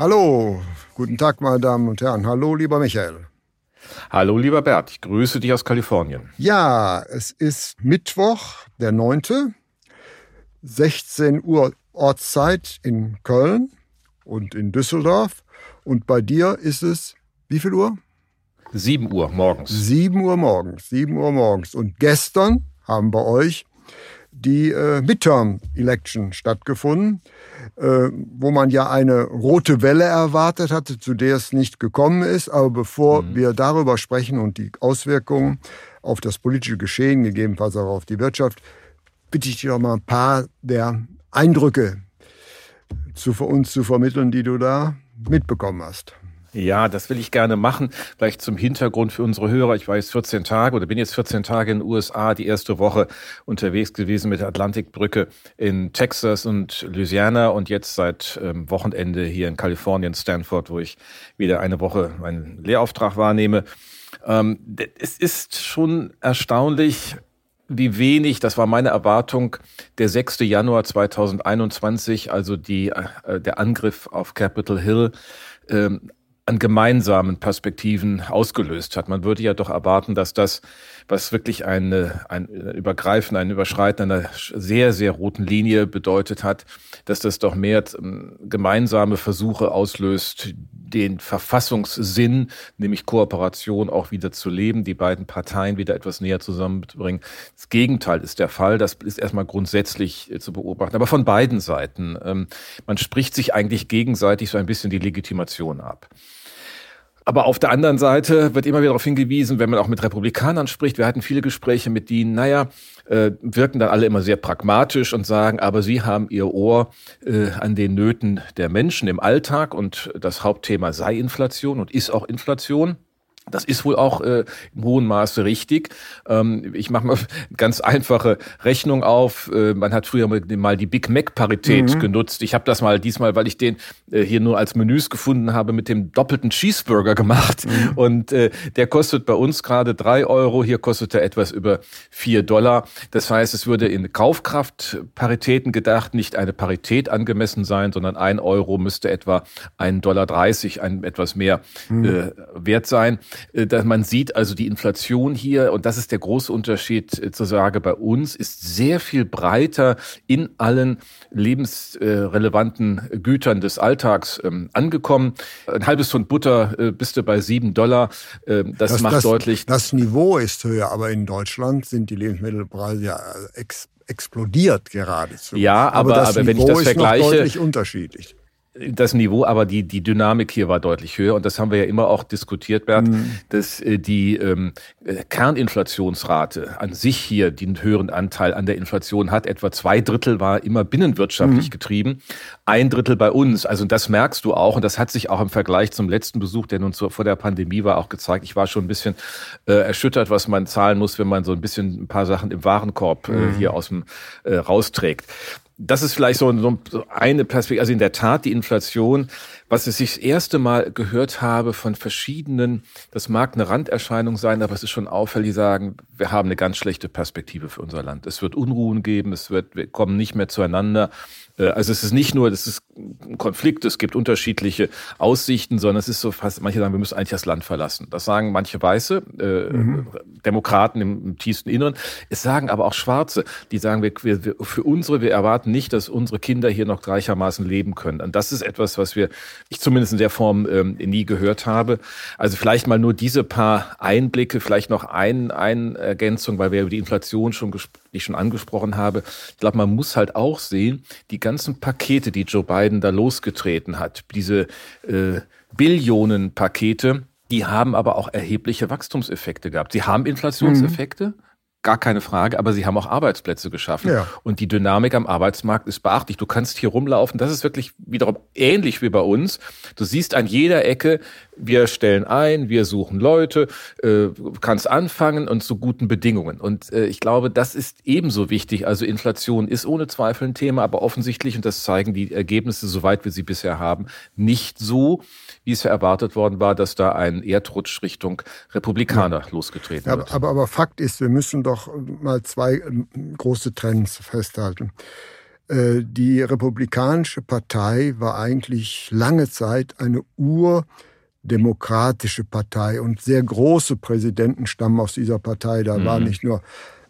Hallo, guten Tag, meine Damen und Herren. Hallo, lieber Michael. Hallo, lieber Bert. Ich grüße dich aus Kalifornien. Ja, es ist Mittwoch, der 9. 16 Uhr Ortszeit in Köln und in Düsseldorf. Und bei dir ist es wie viel Uhr? 7 Uhr morgens. 7 Uhr morgens, 7 Uhr morgens. Und gestern haben bei euch die äh, Midterm-Election stattgefunden, äh, wo man ja eine rote Welle erwartet hatte, zu der es nicht gekommen ist. Aber bevor mhm. wir darüber sprechen und die Auswirkungen auf das politische Geschehen, gegebenenfalls auch auf die Wirtschaft, bitte ich dich doch mal ein paar der Eindrücke zu, uns zu vermitteln, die du da mitbekommen hast. Ja, das will ich gerne machen. Vielleicht zum Hintergrund für unsere Hörer. Ich war jetzt 14 Tage oder bin jetzt 14 Tage in den USA, die erste Woche unterwegs gewesen mit der Atlantikbrücke in Texas und Louisiana und jetzt seit ähm, Wochenende hier in Kalifornien, Stanford, wo ich wieder eine Woche meinen Lehrauftrag wahrnehme. Ähm, es ist schon erstaunlich, wie wenig, das war meine Erwartung, der 6. Januar 2021, also die, äh, der Angriff auf Capitol Hill, ähm, an gemeinsamen Perspektiven ausgelöst hat. Man würde ja doch erwarten, dass das, was wirklich eine, ein Übergreifen, ein Überschreiten einer sehr, sehr roten Linie bedeutet hat, dass das doch mehr ähm, gemeinsame Versuche auslöst, den Verfassungssinn, nämlich Kooperation auch wieder zu leben, die beiden Parteien wieder etwas näher zusammenzubringen. Das Gegenteil ist der Fall. Das ist erstmal grundsätzlich äh, zu beobachten, aber von beiden Seiten. Ähm, man spricht sich eigentlich gegenseitig so ein bisschen die Legitimation ab. Aber auf der anderen Seite wird immer wieder darauf hingewiesen, wenn man auch mit Republikanern spricht, wir hatten viele Gespräche mit denen, naja, äh, wirken dann alle immer sehr pragmatisch und sagen, aber sie haben ihr Ohr äh, an den Nöten der Menschen im Alltag und das Hauptthema sei Inflation und ist auch Inflation. Das ist wohl auch äh, im hohen Maße richtig. Ähm, ich mache mal ganz einfache Rechnung auf. Äh, man hat früher mal die Big Mac-Parität mhm. genutzt. Ich habe das mal diesmal, weil ich den äh, hier nur als Menüs gefunden habe, mit dem doppelten Cheeseburger gemacht. Mhm. Und äh, der kostet bei uns gerade drei Euro. Hier kostet er etwas über vier Dollar. Das heißt, es würde in Kaufkraftparitäten gedacht nicht eine Parität angemessen sein, sondern ein Euro müsste etwa ein Dollar dreißig, ein etwas mehr mhm. äh, wert sein. Äh, dass man sieht also die Inflation hier, und das ist der große Unterschied äh, zur Sage bei uns, ist sehr viel breiter in allen lebensrelevanten Gütern des Alltags ähm, angekommen. Ein halbes Pfund Butter äh, bist du bei sieben Dollar. Ähm, das, das macht das, deutlich. Das Niveau ist höher, aber in Deutschland sind die Lebensmittelpreise ja ex explodiert geradezu. Ja, aber, aber, aber wenn ich das vergleiche, ist deutlich unterschiedlich das Niveau, aber die, die Dynamik hier war deutlich höher. Und das haben wir ja immer auch diskutiert, Bert, mhm. dass äh, die ähm, äh, Kerninflationsrate an sich hier den höheren Anteil an der Inflation hat. Etwa zwei Drittel war immer binnenwirtschaftlich mhm. getrieben, ein Drittel bei uns. Also das merkst du auch. Und das hat sich auch im Vergleich zum letzten Besuch, der nun vor der Pandemie war, auch gezeigt. Ich war schon ein bisschen äh, erschüttert, was man zahlen muss, wenn man so ein bisschen ein paar Sachen im Warenkorb äh, mhm. hier aus dem äh, rausträgt das ist vielleicht so, so eine Perspektive. Also in der Tat die Inflation, was ich das erste Mal gehört habe von verschiedenen, das mag eine Randerscheinung sein, aber es ist schon auffällig, die sagen, wir haben eine ganz schlechte Perspektive für unser Land. Es wird Unruhen geben, es wird, wir kommen nicht mehr zueinander. Äh, also es ist nicht nur, das ist ein Konflikt, es gibt unterschiedliche Aussichten, sondern es ist so fast, manche sagen, wir müssen eigentlich das Land verlassen. Das sagen manche Weiße, äh, mhm. Demokraten im, im, tiefsten Inneren. Es sagen aber auch Schwarze, die sagen, wir, wir, für unsere, wir erwarten nicht, dass unsere Kinder hier noch gleichermaßen leben können. Und das ist etwas, was wir, ich zumindest in der Form ähm, nie gehört habe. Also vielleicht mal nur diese paar Einblicke, vielleicht noch ein, eine Ergänzung, weil wir über die Inflation schon, ich schon angesprochen habe. Ich glaube, man muss halt auch sehen, die ganzen Pakete, die Joe Biden da losgetreten hat, diese äh, Billionen Pakete, die haben aber auch erhebliche Wachstumseffekte gehabt. Sie haben Inflationseffekte, mhm. Gar keine Frage, aber sie haben auch Arbeitsplätze geschaffen. Ja. Und die Dynamik am Arbeitsmarkt ist beachtlich. Du kannst hier rumlaufen, das ist wirklich wiederum ähnlich wie bei uns. Du siehst an jeder Ecke, wir stellen ein, wir suchen Leute, äh, kannst anfangen und zu guten Bedingungen. Und äh, ich glaube, das ist ebenso wichtig. Also Inflation ist ohne Zweifel ein Thema, aber offensichtlich, und das zeigen die Ergebnisse, soweit wir sie bisher haben, nicht so, wie es ja erwartet worden war, dass da ein Erdrutsch Richtung Republikaner ja. losgetreten wird. Aber, aber Fakt ist, wir müssen doch mal zwei ähm, große Trends festhalten. Äh, die Republikanische Partei war eigentlich lange Zeit eine urdemokratische Partei und sehr große Präsidenten stammen aus dieser Partei. Da mhm. war nicht nur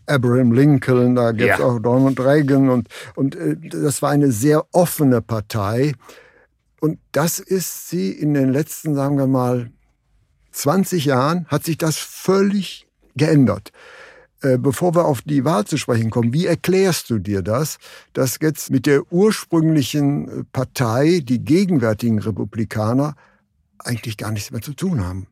Abraham Lincoln, da gibt es ja. auch Donald Reagan und, und äh, das war eine sehr offene Partei. Und das ist sie in den letzten, sagen wir mal, 20 Jahren, hat sich das völlig geändert. Äh, bevor wir auf die Wahl zu sprechen kommen, wie erklärst du dir das, dass jetzt mit der ursprünglichen äh, Partei die gegenwärtigen Republikaner eigentlich gar nichts mehr zu tun haben?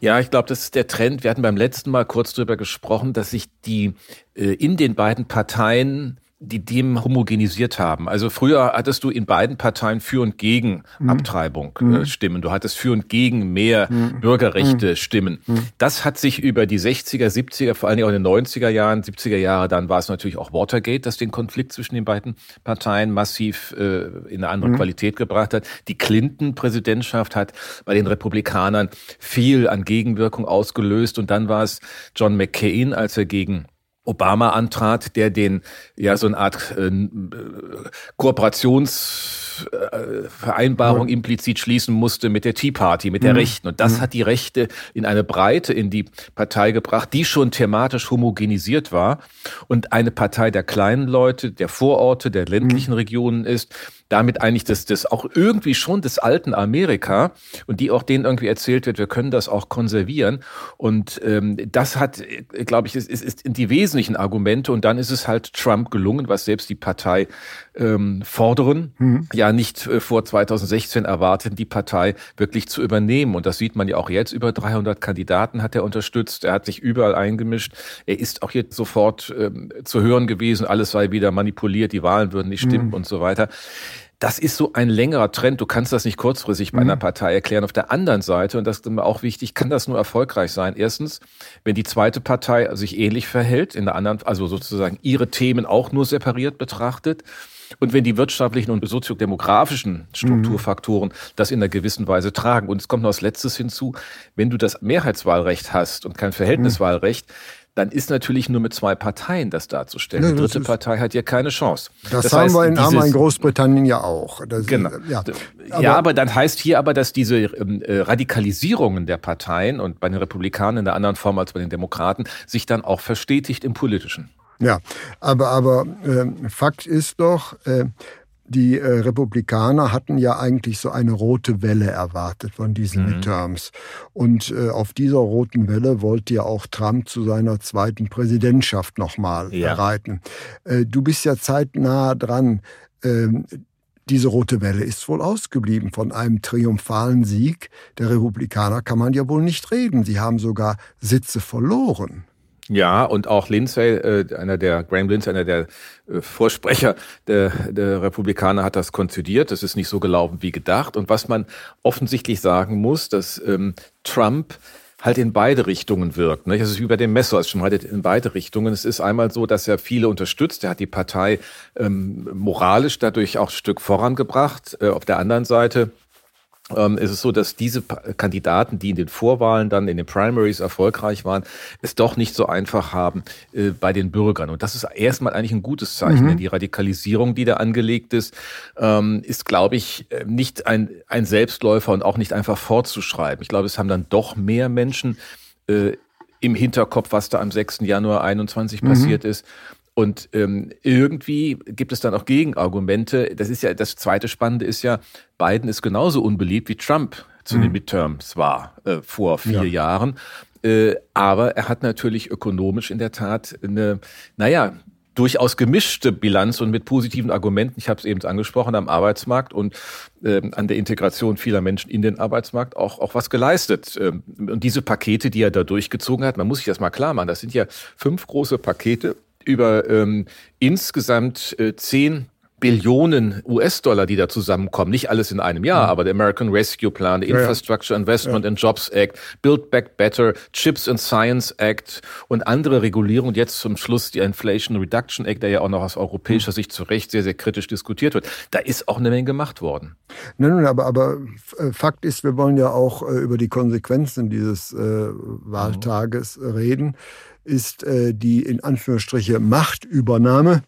Ja, ich glaube, das ist der Trend. Wir hatten beim letzten Mal kurz darüber gesprochen, dass sich die äh, in den beiden Parteien die Themen homogenisiert haben. Also früher hattest du in beiden Parteien für und gegen mhm. Abtreibung äh, mhm. Stimmen. Du hattest für und gegen mehr mhm. Bürgerrechte mhm. Stimmen. Mhm. Das hat sich über die 60er, 70er, vor allen Dingen auch in den 90er Jahren, 70er Jahre, dann war es natürlich auch Watergate, das den Konflikt zwischen den beiden Parteien massiv äh, in eine andere mhm. Qualität gebracht hat. Die Clinton-Präsidentschaft hat bei den Republikanern viel an Gegenwirkung ausgelöst und dann war es John McCain, als er gegen Obama antrat, der den ja so eine Art äh, Kooperationsvereinbarung äh, implizit schließen musste mit der Tea Party, mit der mhm. Rechten. Und das mhm. hat die Rechte in eine Breite in die Partei gebracht, die schon thematisch homogenisiert war und eine Partei der kleinen Leute, der Vororte, der ländlichen mhm. Regionen ist, damit eigentlich das, das auch irgendwie schon des alten Amerika und die auch denen irgendwie erzählt wird, wir können das auch konservieren. Und ähm, das hat, glaube ich, ist, ist, ist die wesentlichen Argumente. Und dann ist es halt Trump gelungen, was selbst die Partei ähm, fordern, mhm. ja nicht äh, vor 2016 erwarten, die Partei wirklich zu übernehmen. Und das sieht man ja auch jetzt. Über 300 Kandidaten hat er unterstützt. Er hat sich überall eingemischt. Er ist auch jetzt sofort ähm, zu hören gewesen. Alles sei wieder manipuliert. Die Wahlen würden nicht stimmen mhm. und so weiter das ist so ein längerer Trend. Du kannst das nicht kurzfristig bei einer mhm. Partei erklären. Auf der anderen Seite, und das ist immer auch wichtig, kann das nur erfolgreich sein. Erstens, wenn die zweite Partei sich ähnlich verhält, in der anderen, also sozusagen ihre Themen auch nur separiert betrachtet. Und wenn die wirtschaftlichen und soziodemografischen Strukturfaktoren mhm. das in einer gewissen Weise tragen. Und es kommt noch als letztes hinzu, wenn du das Mehrheitswahlrecht hast und kein Verhältniswahlrecht, mhm dann ist natürlich nur mit zwei Parteien das darzustellen. Ja, die dritte Partei hat ja keine Chance. Das, das haben heißt, wir in, dieses, in Großbritannien ja auch. Das, genau. Ja. Aber, ja, aber dann heißt hier aber, dass diese ähm, äh, Radikalisierungen der Parteien und bei den Republikanern in der anderen Form als bei den Demokraten sich dann auch verstetigt im Politischen. Ja, aber, aber äh, Fakt ist doch, äh, die äh, Republikaner hatten ja eigentlich so eine rote Welle erwartet von diesen mhm. Midterms. Und äh, auf dieser roten Welle wollte ja auch Trump zu seiner zweiten Präsidentschaft nochmal ja. reiten. Äh, du bist ja zeitnah dran. Ähm, diese rote Welle ist wohl ausgeblieben. Von einem triumphalen Sieg der Republikaner kann man ja wohl nicht reden. Sie haben sogar Sitze verloren. Ja, und auch Lindsay, äh, einer der, Graham Lindsay, einer der äh, Vorsprecher der, der Republikaner hat das konzidiert. Das ist nicht so gelaufen wie gedacht. Und was man offensichtlich sagen muss, dass ähm, Trump halt in beide Richtungen wirkt. Ne? Das ist wie bei dem Messer, es schneidet in beide Richtungen. Es ist einmal so, dass er viele unterstützt. Er hat die Partei ähm, moralisch dadurch auch ein Stück vorangebracht. Äh, auf der anderen Seite ähm, ist es so, dass diese Kandidaten, die in den Vorwahlen dann in den Primaries erfolgreich waren, es doch nicht so einfach haben äh, bei den Bürgern. Und das ist erstmal eigentlich ein gutes Zeichen, mhm. denn die Radikalisierung, die da angelegt ist, ähm, ist, glaube ich, äh, nicht ein, ein Selbstläufer und auch nicht einfach fortzuschreiben. Ich glaube, es haben dann doch mehr Menschen äh, im Hinterkopf, was da am 6. Januar 21 mhm. passiert ist. Und ähm, irgendwie gibt es dann auch Gegenargumente. Das ist ja das zweite Spannende ist ja, Biden ist genauso unbeliebt wie Trump zu mhm. den Midterms war äh, vor vier ja. Jahren. Äh, aber er hat natürlich ökonomisch in der Tat eine, naja, durchaus gemischte Bilanz und mit positiven Argumenten, ich habe es eben angesprochen, am Arbeitsmarkt und äh, an der Integration vieler Menschen in den Arbeitsmarkt auch, auch was geleistet. Ähm, und diese Pakete, die er da durchgezogen hat, man muss sich das mal klar machen, das sind ja fünf große Pakete über ähm, insgesamt äh, zehn Billionen US-Dollar, die da zusammenkommen. Nicht alles in einem Jahr, mhm. aber der American Rescue Plan, der Infrastructure Investment ja. and Jobs Act, Build Back Better, Chips and Science Act und andere Regulierungen. Jetzt zum Schluss die Inflation Reduction Act, der ja auch noch aus europäischer mhm. Sicht zu Recht sehr, sehr kritisch diskutiert wird. Da ist auch eine Menge gemacht worden. Nein, aber, aber äh, Fakt ist, wir wollen ja auch äh, über die Konsequenzen dieses äh, Wahltages mhm. reden, ist äh, die in Anführungsstriche Machtübernahme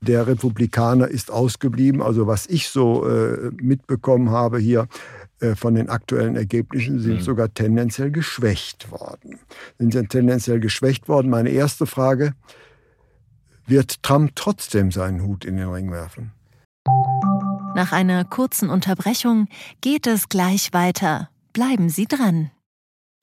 der Republikaner ist ausgeblieben. Also was ich so äh, mitbekommen habe hier äh, von den aktuellen Ergebnissen, sind mhm. sogar tendenziell geschwächt worden. Sind sie tendenziell geschwächt worden. Meine erste Frage, wird Trump trotzdem seinen Hut in den Ring werfen? Nach einer kurzen Unterbrechung geht es gleich weiter. Bleiben Sie dran.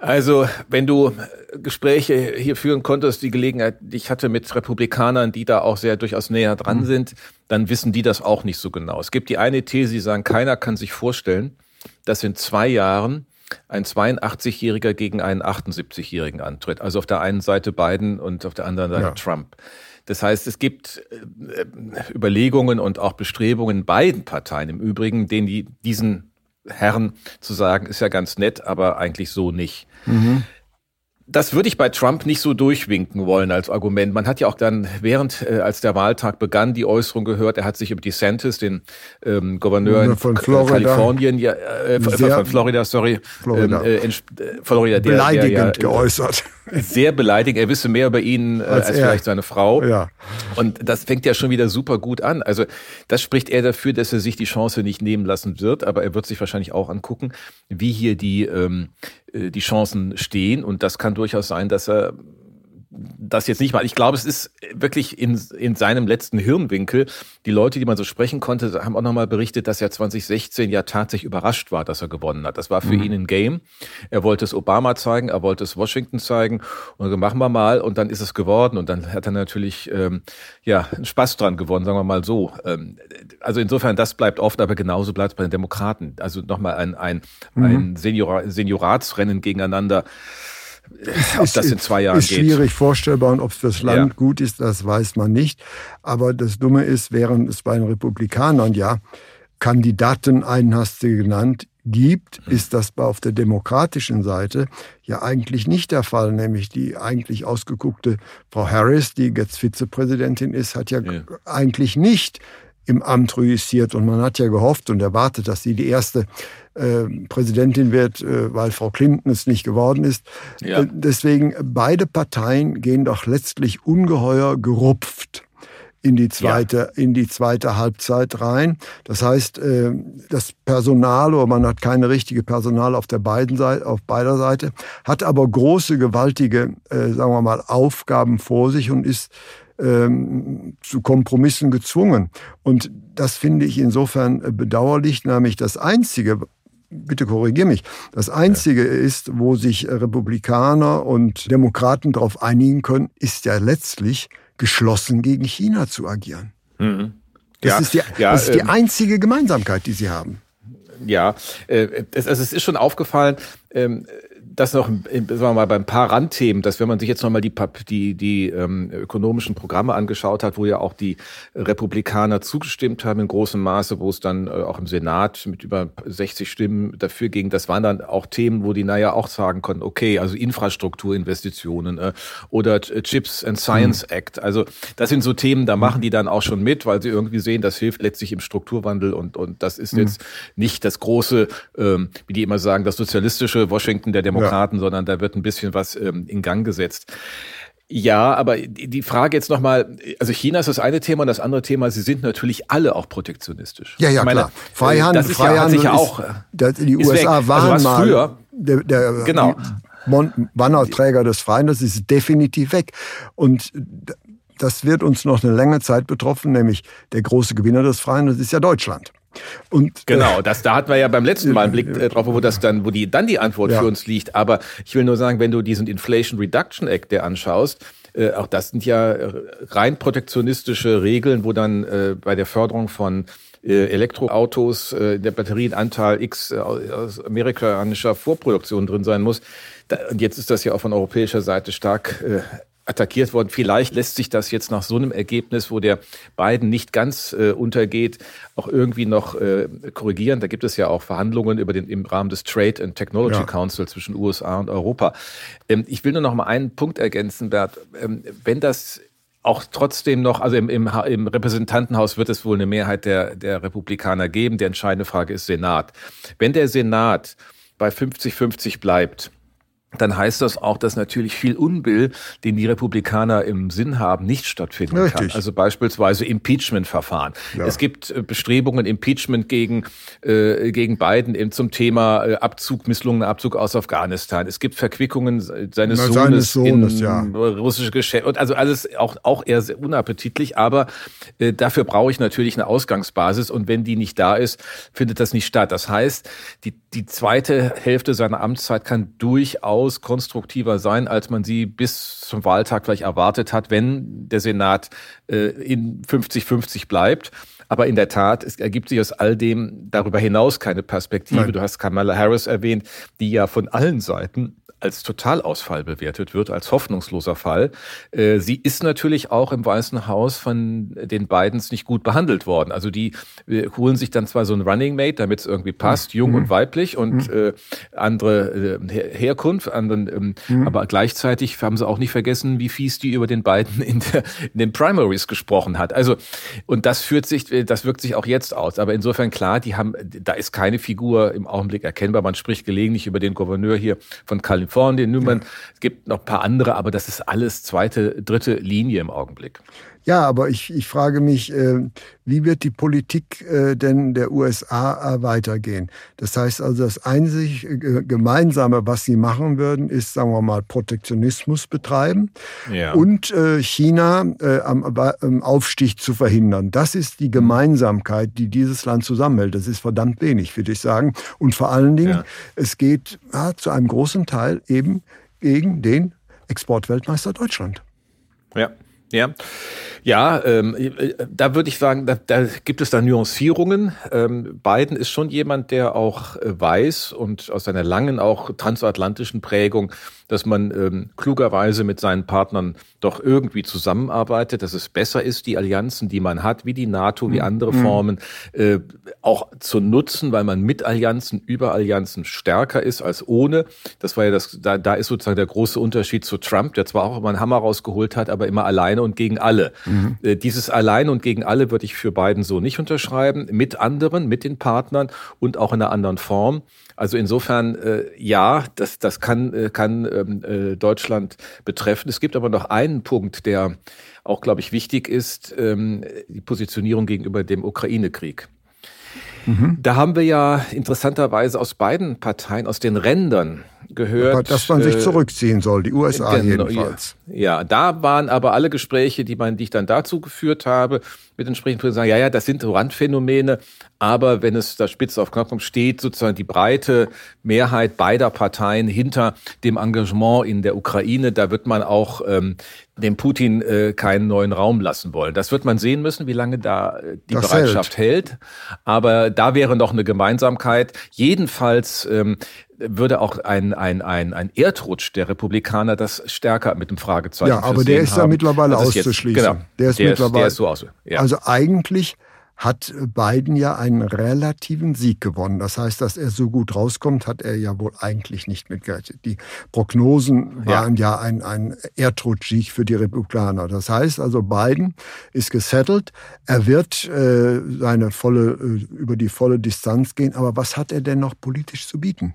Also, wenn du Gespräche hier führen konntest, die Gelegenheit, die ich hatte mit Republikanern, die da auch sehr durchaus näher dran mhm. sind, dann wissen die das auch nicht so genau. Es gibt die eine These, die sagen, keiner kann sich vorstellen, dass in zwei Jahren ein 82-Jähriger gegen einen 78-Jährigen antritt. Also auf der einen Seite Biden und auf der anderen Seite ja. Trump. Das heißt, es gibt äh, Überlegungen und auch Bestrebungen beiden Parteien im Übrigen, denen die diesen Herren zu sagen, ist ja ganz nett, aber eigentlich so nicht. Mhm. Das würde ich bei Trump nicht so durchwinken wollen als Argument. Man hat ja auch dann, während äh, als der Wahltag begann, die Äußerung gehört, er hat sich über DeSantis, den ähm, Gouverneur von Florida. Kalifornien, ja, äh, von Florida, sorry, Florida, ähm, äh, äh, Florida der, beleidigend der, ja, geäußert. Sehr beleidigend. Er wisse mehr über ihn äh, als, als vielleicht seine Frau. Ja. Und das fängt ja schon wieder super gut an. Also das spricht eher dafür, dass er sich die Chance nicht nehmen lassen wird. Aber er wird sich wahrscheinlich auch angucken, wie hier die ähm, äh, die Chancen stehen. Und das kann durchaus sein, dass er das jetzt nicht mal. Ich glaube, es ist wirklich in, in seinem letzten Hirnwinkel. Die Leute, die man so sprechen konnte, haben auch nochmal berichtet, dass er 2016 ja tatsächlich überrascht war, dass er gewonnen hat. Das war für mhm. ihn ein Game. Er wollte es Obama zeigen, er wollte es Washington zeigen und dann machen wir mal und dann ist es geworden und dann hat er natürlich ähm, ja einen Spaß dran gewonnen, sagen wir mal so. Ähm, also insofern, das bleibt oft, aber genauso bleibt es bei den Demokraten. Also nochmal ein, ein, mhm. ein Senior, Senioratsrennen gegeneinander. Ob das in zwei Jahren ist geht. schwierig vorstellbar und ob es fürs Land ja. gut ist, das weiß man nicht. Aber das Dumme ist, während es bei den Republikanern ja Kandidaten, einen hast du genannt, gibt, ist das auf der demokratischen Seite ja eigentlich nicht der Fall. Nämlich die eigentlich ausgeguckte Frau Harris, die jetzt Vizepräsidentin ist, hat ja, ja. eigentlich nicht im Amt reüssiert. Und man hat ja gehofft und erwartet, dass sie die erste äh, Präsidentin wird, äh, weil Frau Clinton es nicht geworden ist. Ja. Äh, deswegen, beide Parteien gehen doch letztlich ungeheuer gerupft in die zweite, ja. in die zweite Halbzeit rein. Das heißt, äh, das Personal oder man hat keine richtige Personal auf der beiden Seite, auf beider Seite, hat aber große, gewaltige, äh, sagen wir mal, Aufgaben vor sich und ist ähm, zu Kompromissen gezwungen. Und das finde ich insofern bedauerlich, nämlich das Einzige, bitte korrigiere mich, das Einzige ja. ist, wo sich Republikaner und Demokraten darauf einigen können, ist ja letztlich geschlossen gegen China zu agieren. Mhm. Das, ja, ist die, ja, das ist die ähm, einzige Gemeinsamkeit, die sie haben. Ja, äh, es, also es ist schon aufgefallen, ähm, das noch, sagen wir mal, beim paar Randthemen, dass wenn man sich jetzt nochmal die, die, die ähm, ökonomischen Programme angeschaut hat, wo ja auch die Republikaner zugestimmt haben in großem Maße, wo es dann äh, auch im Senat mit über 60 Stimmen dafür ging, das waren dann auch Themen, wo die naja auch sagen konnten, okay, also Infrastrukturinvestitionen äh, oder Chips and Science mhm. Act. Also das sind so Themen, da machen die dann auch schon mit, weil sie irgendwie sehen, das hilft letztlich im Strukturwandel und, und das ist mhm. jetzt nicht das große, ähm, wie die immer sagen, das sozialistische Washington der Demokraten. Demokraten, ja. sondern da wird ein bisschen was ähm, in Gang gesetzt. Ja, aber die Frage jetzt nochmal, also China ist das eine Thema und das andere Thema, sie sind natürlich alle auch protektionistisch. Ja, ja, meine, klar. Freihandel, das ist Freihandel ja, auch, das, die USA weg. waren also mal früher, der, der, genau. Bannerträger des Freihandels ist definitiv weg. Und das wird uns noch eine lange Zeit betroffen, nämlich der große Gewinner des Freihandels ist ja Deutschland. Und, genau, das, da hatten wir ja beim letzten Mal einen Blick äh, drauf, wo das dann, wo die dann die Antwort ja. für uns liegt. Aber ich will nur sagen, wenn du diesen Inflation Reduction Act der anschaust, äh, auch das sind ja rein protektionistische Regeln, wo dann äh, bei der Förderung von äh, Elektroautos äh, der Batterienanteil X äh, aus amerikanischer Vorproduktion drin sein muss. Da, und jetzt ist das ja auch von europäischer Seite stark äh, attackiert worden. Vielleicht lässt sich das jetzt nach so einem Ergebnis, wo der Biden nicht ganz äh, untergeht, auch irgendwie noch äh, korrigieren. Da gibt es ja auch Verhandlungen über den im Rahmen des Trade and Technology ja. Council zwischen USA und Europa. Ähm, ich will nur noch mal einen Punkt ergänzen, Bert. Ähm, wenn das auch trotzdem noch, also im, im, im Repräsentantenhaus wird es wohl eine Mehrheit der, der Republikaner geben. Die entscheidende Frage ist Senat. Wenn der Senat bei 50-50 bleibt, dann heißt das auch, dass natürlich viel Unbill, den die Republikaner im Sinn haben, nicht stattfinden Richtig. kann. Also beispielsweise Impeachment-Verfahren. Ja. Es gibt äh, Bestrebungen, Impeachment gegen, äh, gegen Biden eben zum Thema äh, Abzug, misslungener Abzug aus Afghanistan. Es gibt Verquickungen seines Na, Sohnes, seines Sohnes in ja. russische Geschäfte. Und also alles auch, auch eher sehr unappetitlich, aber äh, dafür brauche ich natürlich eine Ausgangsbasis und wenn die nicht da ist, findet das nicht statt. Das heißt, die, die zweite Hälfte seiner Amtszeit kann durchaus durchaus konstruktiver sein, als man sie bis zum Wahltag vielleicht erwartet hat, wenn der Senat äh, in 50-50 bleibt. Aber in der Tat, es ergibt sich aus all dem darüber hinaus keine Perspektive. Nein. Du hast Kamala Harris erwähnt, die ja von allen Seiten als Totalausfall bewertet wird, als hoffnungsloser Fall. Äh, sie ist natürlich auch im Weißen Haus von den Bidens nicht gut behandelt worden. Also die äh, holen sich dann zwar so ein Running Mate, damit es irgendwie passt, jung mhm. und weiblich und mhm. äh, andere äh, Herkunft, anderen, ähm, mhm. aber gleichzeitig haben sie auch nicht vergessen, wie fies die über den Biden in, der, in den Primaries gesprochen hat. Also und das führt sich, das wirkt sich auch jetzt aus. Aber insofern klar, die haben, da ist keine Figur im Augenblick erkennbar. Man spricht gelegentlich über den Gouverneur hier von Kalifornien Newman. Ja. Es gibt noch ein paar andere, aber das ist alles zweite, dritte Linie im Augenblick. Ja, aber ich, ich frage mich, äh, wie wird die Politik äh, denn der USA weitergehen? Das heißt also, das einzig äh, Gemeinsame, was sie machen würden, ist, sagen wir mal, Protektionismus betreiben ja. und äh, China äh, am, am Aufstieg zu verhindern. Das ist die Gemeinsamkeit, die dieses Land zusammenhält. Das ist verdammt wenig, würde ich sagen. Und vor allen Dingen, ja. es geht ja, zu einem großen Teil eben gegen den Exportweltmeister Deutschland. Ja, ja. Ja, ähm, äh, da würde ich sagen, da, da gibt es da Nuancierungen. Ähm, Biden ist schon jemand, der auch äh, weiß und aus seiner langen auch transatlantischen Prägung dass man ähm, klugerweise mit seinen Partnern doch irgendwie zusammenarbeitet, dass es besser ist, die Allianzen, die man hat, wie die NATO, wie mhm. andere mhm. Formen, äh, auch zu nutzen, weil man mit Allianzen, über Allianzen stärker ist als ohne. Das war ja das, da, da ist sozusagen der große Unterschied zu Trump, der zwar auch immer einen Hammer rausgeholt hat, aber immer alleine und gegen alle. Mhm. Äh, dieses allein und gegen alle würde ich für Biden so nicht unterschreiben, mit anderen, mit den Partnern und auch in einer anderen Form. Also insofern, äh, ja, das, das kann, äh, kann ähm, äh, Deutschland betreffen. Es gibt aber noch einen Punkt, der auch, glaube ich, wichtig ist, ähm, die Positionierung gegenüber dem Ukraine-Krieg. Mhm. Da haben wir ja interessanterweise aus beiden Parteien, aus den Rändern gehört. Dass man sich äh, zurückziehen soll, die USA genau, jedenfalls. Ja, ja, da waren aber alle Gespräche, die, man, die ich dann dazu geführt habe, mit entsprechenden sagen, ja, ja, das sind Randphänomene, aber wenn es da spitz auf Knopf kommt, steht sozusagen die breite Mehrheit beider Parteien hinter dem Engagement in der Ukraine. Da wird man auch ähm, dem Putin äh, keinen neuen Raum lassen wollen. Das wird man sehen müssen, wie lange da äh, die das Bereitschaft hält. hält. Aber da wäre noch eine Gemeinsamkeit. Jedenfalls ähm, würde auch ein, ein, ein, ein Erdrutsch der Republikaner das stärker mit dem Fragezeichen Ja, aber der ist haben. ja mittlerweile auszuschließen. Jetzt, genau, der ist der mittlerweile. Ist, der ist so aus. Ja. Also eigentlich hat Biden ja einen relativen Sieg gewonnen. Das heißt, dass er so gut rauskommt, hat er ja wohl eigentlich nicht mitgerechnet. Die Prognosen waren ja, ja ein, ein Erdrutschsieg für die Republikaner. Das heißt also, Biden ist gesettelt. Er wird äh, seine volle, äh, über die volle Distanz gehen. Aber was hat er denn noch politisch zu bieten?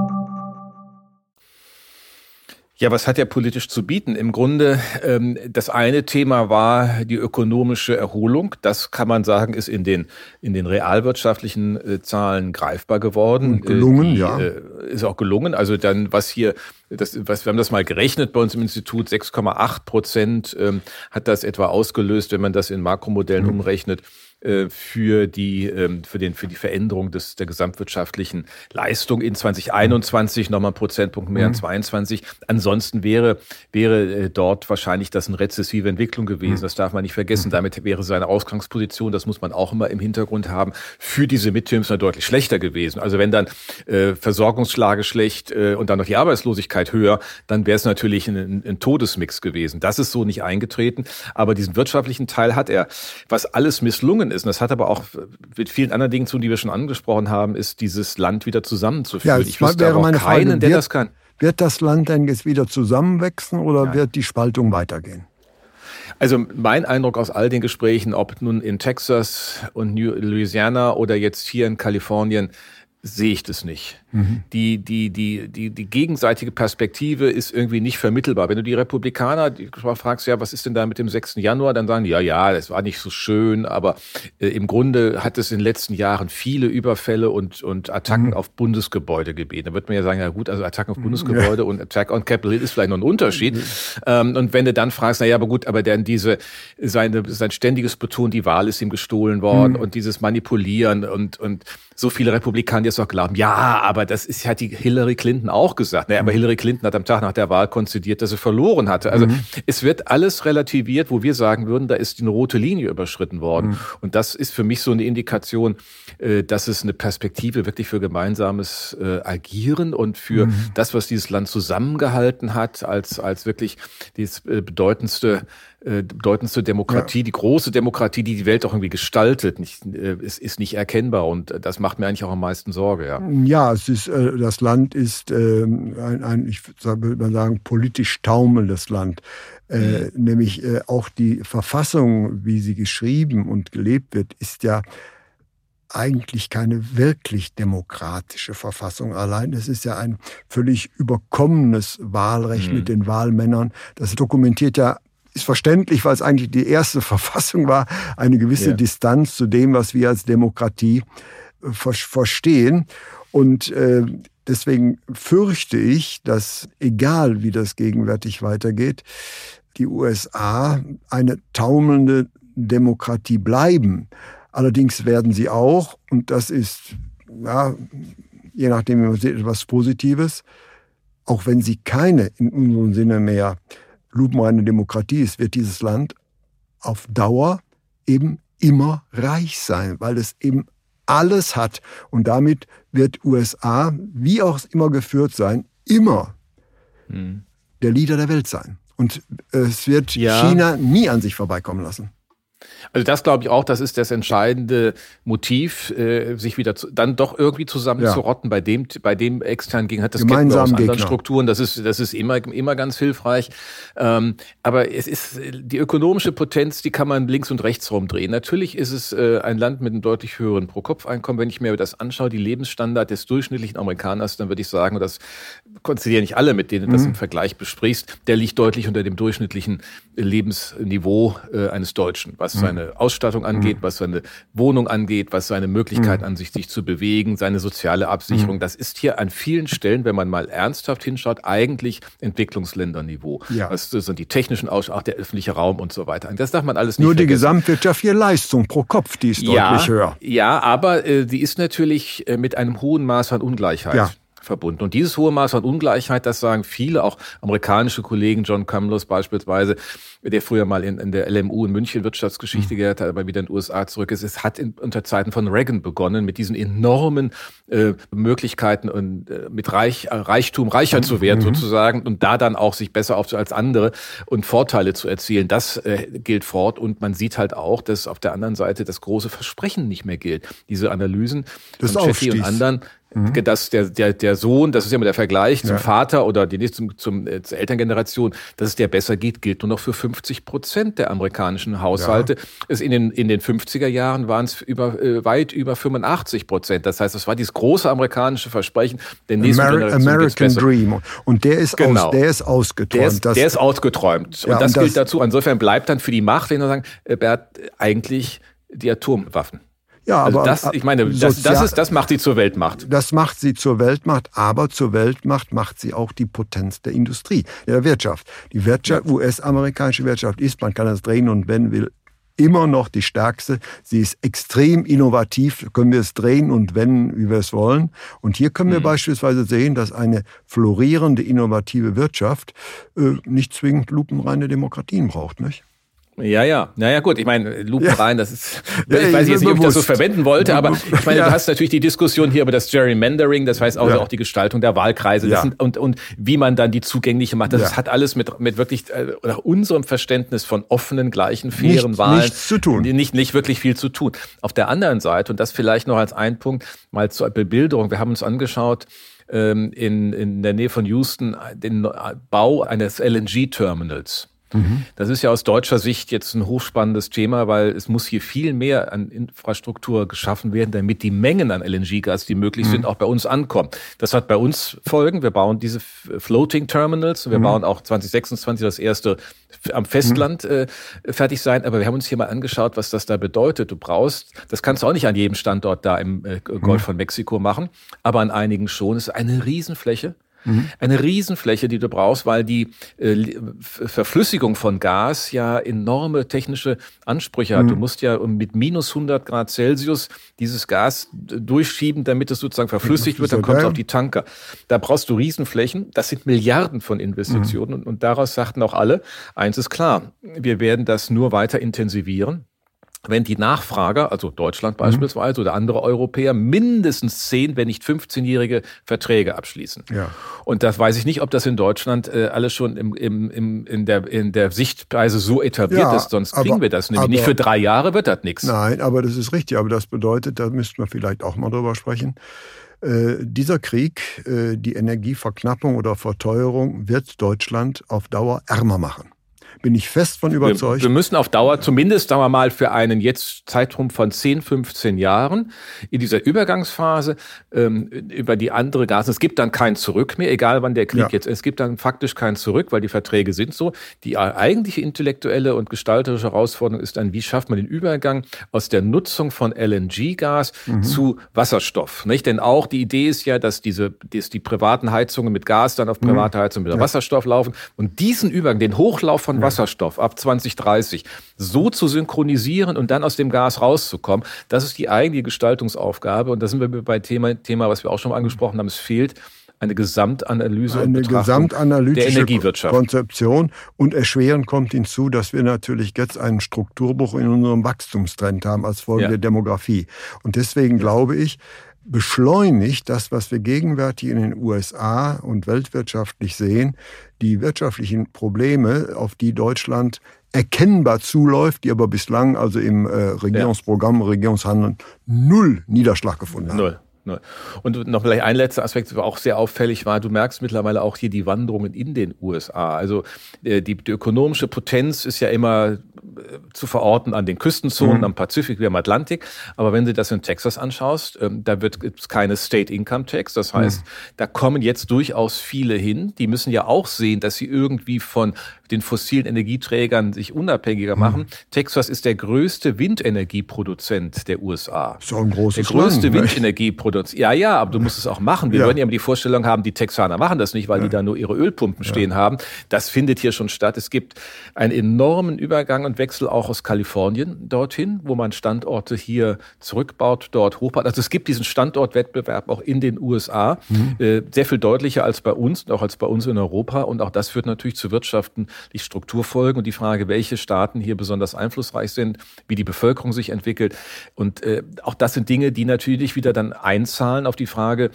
Ja, was hat er politisch zu bieten? Im Grunde, ähm, das eine Thema war die ökonomische Erholung. Das kann man sagen, ist in den, in den realwirtschaftlichen äh, Zahlen greifbar geworden. Und gelungen, äh, die, ja. Äh, ist auch gelungen. Also dann, was hier, das, was, wir haben das mal gerechnet bei uns im Institut, 6,8 Prozent ähm, hat das etwa ausgelöst, wenn man das in Makromodellen mhm. umrechnet. Äh, für die, ähm, für den, für die Veränderung des, der gesamtwirtschaftlichen Leistung in 2021 nochmal ein Prozentpunkt mehr mhm. 22. Ansonsten wäre, wäre äh, dort wahrscheinlich das eine rezessive Entwicklung gewesen. Mhm. Das darf man nicht vergessen. Mhm. Damit wäre seine Ausgangsposition, das muss man auch immer im Hintergrund haben, für diese Midterms deutlich schlechter gewesen. Also wenn dann äh, Versorgungslage schlecht äh, und dann noch die Arbeitslosigkeit höher, dann wäre es natürlich ein, ein Todesmix gewesen. Das ist so nicht eingetreten. Aber diesen wirtschaftlichen Teil hat er. Was alles misslungen ist, und das hat aber auch mit vielen anderen Dingen zu, die wir schon angesprochen haben, ist dieses Land wieder zusammenzuführen. Ja, ich wüsste aber keinen, Frage, der wird, das kann. Wird das Land denn jetzt wieder zusammenwachsen oder ja. wird die Spaltung weitergehen? Also mein Eindruck aus all den Gesprächen, ob nun in Texas und New Louisiana oder jetzt hier in Kalifornien, sehe ich das nicht. Mhm. Die, die, die, die, die gegenseitige Perspektive ist irgendwie nicht vermittelbar. Wenn du die Republikaner die fragst, ja, was ist denn da mit dem 6. Januar, dann sagen die, ja, ja, das war nicht so schön, aber äh, im Grunde hat es in den letzten Jahren viele Überfälle und, und Attacken mhm. auf Bundesgebäude gebeten. Da wird man ja sagen, ja gut, also Attacken auf mhm. Bundesgebäude ja. und Attack on Capitol Hill ist vielleicht noch ein Unterschied. Mhm. Ähm, und wenn du dann fragst, na ja, aber gut, aber dann diese, seine, sein ständiges Betonen, die Wahl ist ihm gestohlen worden mhm. und dieses Manipulieren und, und so viele Republikaner jetzt auch glauben, ja, aber das ist hat die Hillary Clinton auch gesagt. Naja, aber. Hillary Clinton hat am Tag nach der Wahl konzidiert, dass sie verloren hatte. Also mhm. es wird alles relativiert, wo wir sagen würden, da ist eine rote Linie überschritten worden. Mhm. Und das ist für mich so eine Indikation, äh, dass es eine Perspektive wirklich für gemeinsames äh, Agieren und für mhm. das, was dieses Land zusammengehalten hat, als, als wirklich das äh, bedeutendste äh, bedeutendste Demokratie, ja. die große Demokratie, die die Welt auch irgendwie gestaltet, nicht, äh, ist, ist nicht erkennbar und das macht mir eigentlich auch am meisten Sorge. Ja, ja es ist, äh, das Land ist äh, ein, ein, ich würde mal sagen, politisch taumelndes Land. Äh, mhm. Nämlich äh, auch die Verfassung, wie sie geschrieben und gelebt wird, ist ja eigentlich keine wirklich demokratische Verfassung allein. Es ist ja ein völlig überkommenes Wahlrecht mhm. mit den Wahlmännern. Das dokumentiert ja ist verständlich, weil es eigentlich die erste Verfassung war, eine gewisse ja. Distanz zu dem, was wir als Demokratie äh, ver verstehen. Und äh, deswegen fürchte ich, dass egal wie das gegenwärtig weitergeht, die USA eine taumelnde Demokratie bleiben. Allerdings werden sie auch, und das ist, ja, je nachdem, wie man sieht, etwas Positives, auch wenn sie keine in unserem Sinne mehr lupenreine Demokratie ist, wird dieses Land auf Dauer eben immer reich sein, weil es eben alles hat. Und damit wird USA, wie auch immer geführt sein, immer hm. der Leader der Welt sein. Und es wird ja. China nie an sich vorbeikommen lassen. Also das glaube ich auch, das ist das entscheidende Motiv, äh, sich wieder zu, dann doch irgendwie zusammenzurotten. Ja. Bei dem, bei dem externen Gegner das Gemeinsam kennen wir aus anderen Gegner. Strukturen. Das ist, das ist immer, immer ganz hilfreich. Ähm, aber es ist die ökonomische Potenz, die kann man links und rechts rumdrehen. Natürlich ist es äh, ein Land mit einem deutlich höheren Pro-Kopf-Einkommen. Wenn ich mir das anschaue, die Lebensstandard des durchschnittlichen Amerikaners, dann würde ich sagen, und das konzidieren nicht alle, mit denen du mhm. das im Vergleich besprichst, der liegt deutlich unter dem durchschnittlichen Lebensniveau äh, eines Deutschen, was mhm seine Ausstattung angeht, mhm. was seine Wohnung angeht, was seine Möglichkeit mhm. an sich, sich zu bewegen, seine soziale Absicherung. Mhm. Das ist hier an vielen Stellen, wenn man mal ernsthaft hinschaut, eigentlich Entwicklungsländerniveau. Ja. Das sind die technischen auch der öffentliche Raum und so weiter. Das darf man alles nicht Nur vergessen. die gesamtwirtschaftliche Leistung pro Kopf, die ist ja, deutlich höher. Ja, aber äh, die ist natürlich äh, mit einem hohen Maß an Ungleichheit. Ja verbunden. Und dieses hohe Maß an Ungleichheit, das sagen viele, auch amerikanische Kollegen, John Cumlos beispielsweise, der früher mal in, in der LMU in München Wirtschaftsgeschichte mhm. gelehrt hat, aber wieder in den USA zurück ist. Es hat in, unter Zeiten von Reagan begonnen, mit diesen enormen äh, Möglichkeiten und äh, mit Reich, äh, Reichtum reicher mhm. zu werden mhm. sozusagen und da dann auch sich besser auf als andere und Vorteile zu erzielen. Das äh, gilt fort und man sieht halt auch, dass auf der anderen Seite das große Versprechen nicht mehr gilt. Diese Analysen das von Chetty und anderen Mhm. Dass der, der, der Sohn, das ist ja immer der Vergleich zum ja. Vater oder die nächste zum, zum, äh, zur Elterngeneration, dass es der besser geht, gilt nur noch für 50 Prozent der amerikanischen Haushalte. Ja. Es in, den, in den 50er Jahren waren es über, äh, weit über 85 Prozent. Das heißt, das war dieses große amerikanische Versprechen der nächsten Ameri Generation. American Dream. Und der ist, genau. aus, der ist ausgeträumt. Der ist, der ist ausgeträumt. Ja, und das und gilt dazu. Insofern bleibt dann für die Macht, wenn wir sagen, äh, Bert, eigentlich die Atomwaffen. Ja, also aber das, ich meine, das, das, ist, das macht sie zur Weltmacht. Das macht sie zur Weltmacht, aber zur Weltmacht macht sie auch die Potenz der Industrie, der Wirtschaft. Die Wirtschaft. US-amerikanische Wirtschaft ist, man kann das drehen und wenden will, immer noch die stärkste. Sie ist extrem innovativ, können wir es drehen und wenden, wie wir es wollen. Und hier können wir mhm. beispielsweise sehen, dass eine florierende, innovative Wirtschaft äh, nicht zwingend lupenreine Demokratien braucht. Nicht? Ja, ja. Naja, gut. Ich meine, Lupenrein, ja. das ist, ja, ich weiß jetzt nicht, ob ich das so verwenden wollte, aber ich meine, ja. du hast natürlich die Diskussion hier über das Gerrymandering, das heißt also auch die Gestaltung der Wahlkreise das sind, und, und wie man dann die zugängliche macht. Das hat alles mit, mit wirklich, äh, nach unserem Verständnis von offenen, gleichen, fairen nicht, Wahlen. Nichts zu tun. Nicht, nicht wirklich viel zu tun. Auf der anderen Seite, und das vielleicht noch als ein Punkt, mal zur Bebilderung. Wir haben uns angeschaut, ähm, in, in der Nähe von Houston, den Bau eines LNG-Terminals. Mhm. Das ist ja aus deutscher Sicht jetzt ein hochspannendes Thema, weil es muss hier viel mehr an Infrastruktur geschaffen werden, damit die Mengen an LNG-Gas, die möglich mhm. sind, auch bei uns ankommen. Das hat bei uns Folgen. Wir bauen diese Floating Terminals. Wir mhm. bauen auch 2026 das erste am Festland mhm. äh, fertig sein. Aber wir haben uns hier mal angeschaut, was das da bedeutet. Du brauchst, das kannst du auch nicht an jedem Standort da im äh, Golf mhm. von Mexiko machen, aber an einigen schon. Es ist eine Riesenfläche. Mhm. Eine Riesenfläche, die du brauchst, weil die äh, Verflüssigung von Gas ja enorme technische Ansprüche hat. Mhm. Du musst ja mit minus 100 Grad Celsius dieses Gas durchschieben, damit es sozusagen verflüssigt wird, dann kommt es auf die Tanker. Da brauchst du Riesenflächen. Das sind Milliarden von Investitionen. Mhm. Und, und daraus sagten auch alle, eins ist klar, wir werden das nur weiter intensivieren wenn die Nachfrager, also Deutschland mhm. beispielsweise oder andere Europäer, mindestens 10, wenn nicht 15-jährige Verträge abschließen. Ja. Und das weiß ich nicht, ob das in Deutschland äh, alles schon im, im, im, in, der, in der Sichtweise so etabliert ja, ist, sonst kriegen aber, wir das nämlich aber, nicht. Für drei Jahre wird das nichts. Nein, aber das ist richtig. Aber das bedeutet, da müssten wir vielleicht auch mal drüber sprechen. Äh, dieser Krieg, äh, die Energieverknappung oder Verteuerung, wird Deutschland auf Dauer ärmer machen bin ich fest von überzeugt. Wir, wir, müssen auf Dauer zumindest, sagen wir mal, für einen jetzt Zeitraum von 10, 15 Jahren in dieser Übergangsphase ähm, über die andere Gas. Es gibt dann kein Zurück mehr, egal wann der Krieg ja. jetzt ist. Es gibt dann faktisch kein Zurück, weil die Verträge sind so. Die eigentliche intellektuelle und gestalterische Herausforderung ist dann, wie schafft man den Übergang aus der Nutzung von LNG-Gas mhm. zu Wasserstoff? Nicht? Denn auch die Idee ist ja, dass diese, dass die privaten Heizungen mit Gas dann auf mhm. private Heizungen mit ja. Wasserstoff laufen. Und diesen Übergang, den Hochlauf von Wasserstoff ab 2030 so zu synchronisieren und dann aus dem Gas rauszukommen, das ist die eigentliche Gestaltungsaufgabe. Und da sind wir bei Thema, Thema was wir auch schon mal angesprochen haben, es fehlt eine Gesamtanalyse eine und gesamtanalytische der Energiewirtschaft. Konzeption und erschwerend kommt hinzu, dass wir natürlich jetzt einen Strukturbruch in unserem Wachstumstrend haben als Folge ja. der Demografie. Und deswegen glaube ich, beschleunigt das, was wir gegenwärtig in den USA und weltwirtschaftlich sehen, die wirtschaftlichen Probleme, auf die Deutschland erkennbar zuläuft, die aber bislang also im äh, Regierungsprogramm, Regierungshandeln null Niederschlag gefunden haben. Null. Und noch vielleicht ein letzter Aspekt, der auch sehr auffällig war, du merkst mittlerweile auch hier die Wanderungen in den USA. Also äh, die, die ökonomische Potenz ist ja immer zu verorten an den Küstenzonen, mhm. am Pazifik wie am Atlantik. Aber wenn du das in Texas anschaust, ähm, da wird es keine State Income Tax. Das heißt, mhm. da kommen jetzt durchaus viele hin. Die müssen ja auch sehen, dass sie irgendwie von den fossilen Energieträgern sich unabhängiger mhm. machen. Texas ist der größte Windenergieproduzent der USA. So ein großes Der größte Land, Windenergieproduzent. Ja, ja, aber du musst es auch machen. Wir ja. würden ja immer die Vorstellung haben, die Texaner machen das nicht, weil ja. die da nur ihre Ölpumpen ja. stehen haben. Das findet hier schon statt. Es gibt einen enormen Übergang und Wechsel auch aus Kalifornien dorthin, wo man Standorte hier zurückbaut, dort hochbaut. Also es gibt diesen Standortwettbewerb auch in den USA, mhm. äh, sehr viel deutlicher als bei uns und auch als bei uns in Europa. Und auch das führt natürlich zu wirtschaftlich Strukturfolgen und die Frage, welche Staaten hier besonders einflussreich sind, wie die Bevölkerung sich entwickelt. Und äh, auch das sind Dinge, die natürlich wieder dann einzahlen auf die Frage,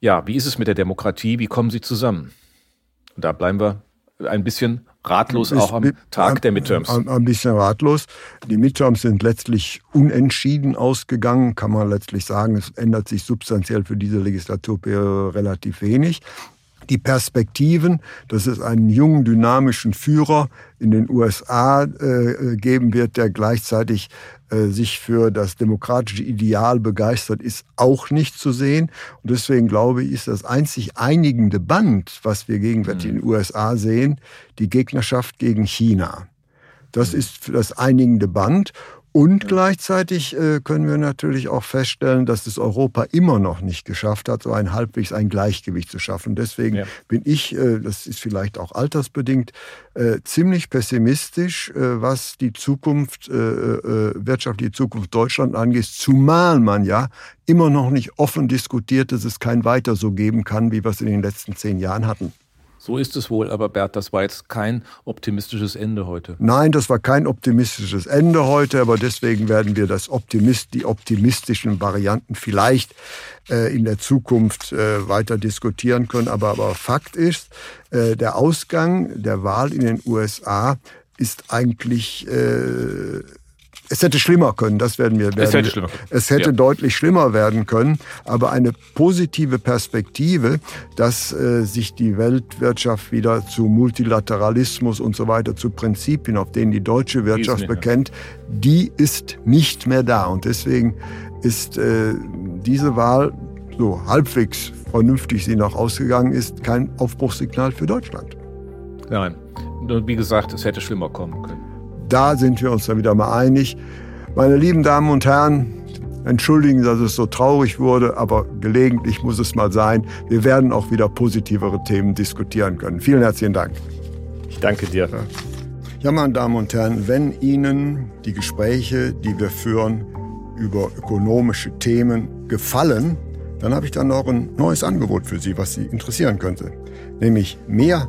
ja, wie ist es mit der Demokratie, wie kommen sie zusammen? Und da bleiben wir ein bisschen ratlos auch am Tag der Midterms. Ein, bisschen ratlos. Die Midterms sind letztlich unentschieden ausgegangen, kann man letztlich sagen. Es ändert sich substanziell für diese Legislaturperiode relativ wenig die Perspektiven, dass es einen jungen, dynamischen Führer in den USA äh, geben wird, der gleichzeitig äh, sich für das demokratische Ideal begeistert, ist auch nicht zu sehen. Und deswegen glaube ich, ist das einzig einigende Band, was wir gegenwärtig mhm. in den USA sehen, die Gegnerschaft gegen China. Das mhm. ist das einigende Band. Und gleichzeitig äh, können wir natürlich auch feststellen, dass es Europa immer noch nicht geschafft hat, so ein halbwegs ein Gleichgewicht zu schaffen. Deswegen ja. bin ich, äh, das ist vielleicht auch altersbedingt, äh, ziemlich pessimistisch, äh, was die Zukunft, äh, äh, wirtschaftliche Zukunft Deutschland angeht, zumal man ja immer noch nicht offen diskutiert, dass es kein Weiter so geben kann, wie wir es in den letzten zehn Jahren hatten. So ist es wohl, aber Bert, das war jetzt kein optimistisches Ende heute. Nein, das war kein optimistisches Ende heute, aber deswegen werden wir das Optimist, die optimistischen Varianten vielleicht äh, in der Zukunft äh, weiter diskutieren können. Aber, aber Fakt ist, äh, der Ausgang der Wahl in den USA ist eigentlich äh, es hätte schlimmer können, das werden wir werden. Es hätte, schlimmer. Es hätte ja. deutlich schlimmer werden können, aber eine positive Perspektive, dass äh, sich die Weltwirtschaft wieder zu Multilateralismus und so weiter, zu Prinzipien, auf denen die deutsche Wirtschaft die bekennt, die ist nicht mehr da. Und deswegen ist äh, diese Wahl, so halbwegs vernünftig sie noch ausgegangen ist, kein Aufbruchssignal für Deutschland. Nein. Wie gesagt, es hätte schlimmer kommen können. Da sind wir uns dann wieder mal einig. Meine lieben Damen und Herren, entschuldigen, dass es so traurig wurde, aber gelegentlich muss es mal sein. Wir werden auch wieder positivere Themen diskutieren können. Vielen herzlichen Dank. Ich danke dir. Ja, meine Damen und Herren, wenn Ihnen die Gespräche, die wir führen über ökonomische Themen gefallen, dann habe ich dann noch ein neues Angebot für Sie, was Sie interessieren könnte. Nämlich mehr